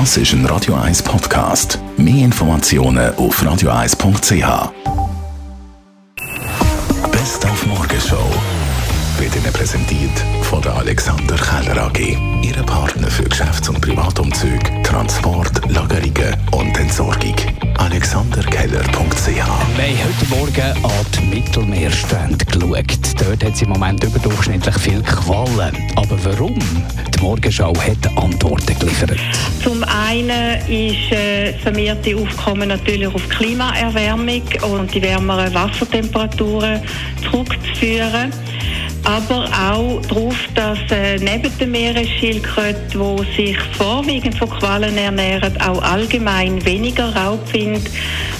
Das ist ein Radio 1 Podcast. Mehr Informationen auf radio1.ch. Best auf Morgenshow wird Ihnen präsentiert von der Alexander Keller AG. Ihre Partner für Geschäfts- und Privatumzüge, Transport, Lagerungen und Entsorgung. AlexanderKeller.ch Wir haben heute Morgen an die Mittelmeerstrände geschaut. Dort hat es im Moment überdurchschnittlich viel Quallen. Aber warum? Die Morgenschau hat Antworten geliefert. Einen ist äh, vermehrte Aufkommen natürlich auf Klimaerwärmung und die wärmeren Wassertemperaturen zurückzuführen aber auch darauf, dass äh, neben den Meeresschildkröten, die sich vorwiegend von Quallen ernähren, auch allgemein weniger Raubwind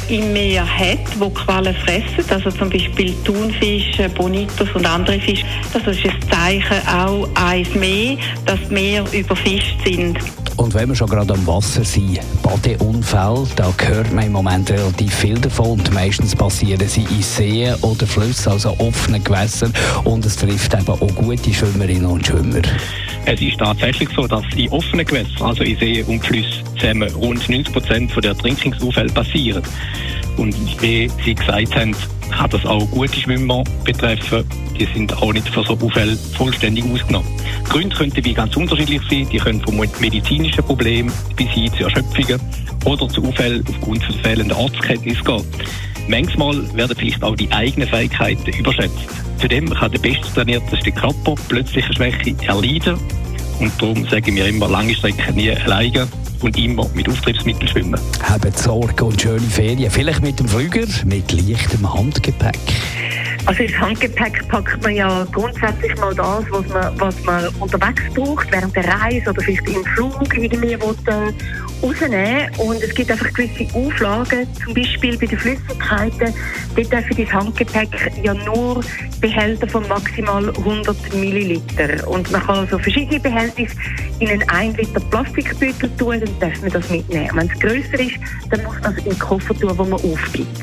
im Meer hat, wo Quallen fressen, also zum Beispiel Thunfische, Bonitos und andere Fische. Das ist ein Zeichen auch eins mehr, dass die Meer überfischt sind. Und wenn wir schon gerade am Wasser sind, Badeunfälle, da hört man im Moment relativ viel davon. Und meistens passieren sie in Seen oder Flüssen, also offenen Gewässern. Und es trifft eben auch gute Schwimmerinnen und Schwimmer. Es ist tatsächlich so, dass in offenen Gewässern, also in Seen und Flüssen, zusammen rund 90 Prozent der Ertrinkungsunfälle passieren. Und wie Sie gesagt haben, kann das auch gute Schwimmer betreffen. Die sind auch nicht für so Unfälle vollständig ausgenommen. Die Gründe könnten wie ganz unterschiedlich sein. Die können von medizinischen Problemen bis hin zu Erschöpfungen oder zu Unfällen aufgrund von fehlender Arztkenntnis gehen. Manchmal werden vielleicht auch die eigenen Fähigkeiten überschätzt. Zudem kann der besttrainierteste Körper plötzliche Schwäche erleiden. Und darum sagen wir immer, lange Strecken nie alleine und immer mit Auftriebsmitteln schwimmen. Haben Sorge und schöne Ferien, vielleicht mit dem Flüger, mit leichtem Handgepäck. Also ins Handgepäck packt man ja grundsätzlich mal das, was man, was man unterwegs braucht, während der Reise oder vielleicht im Flug irgendwie will, äh, rausnehmen. Und es gibt einfach gewisse Auflagen, zum Beispiel bei den Flüssigkeiten. Dort dürfen das Handgepäck ja nur Behälter von maximal 100 Milliliter. Und man kann also verschiedene Behältnisse in einen 1 Liter Plastikbeutel tun, dann darf man das mitnehmen. Wenn es grösser ist, dann muss man es in den Koffer tun, wo man aufgibt.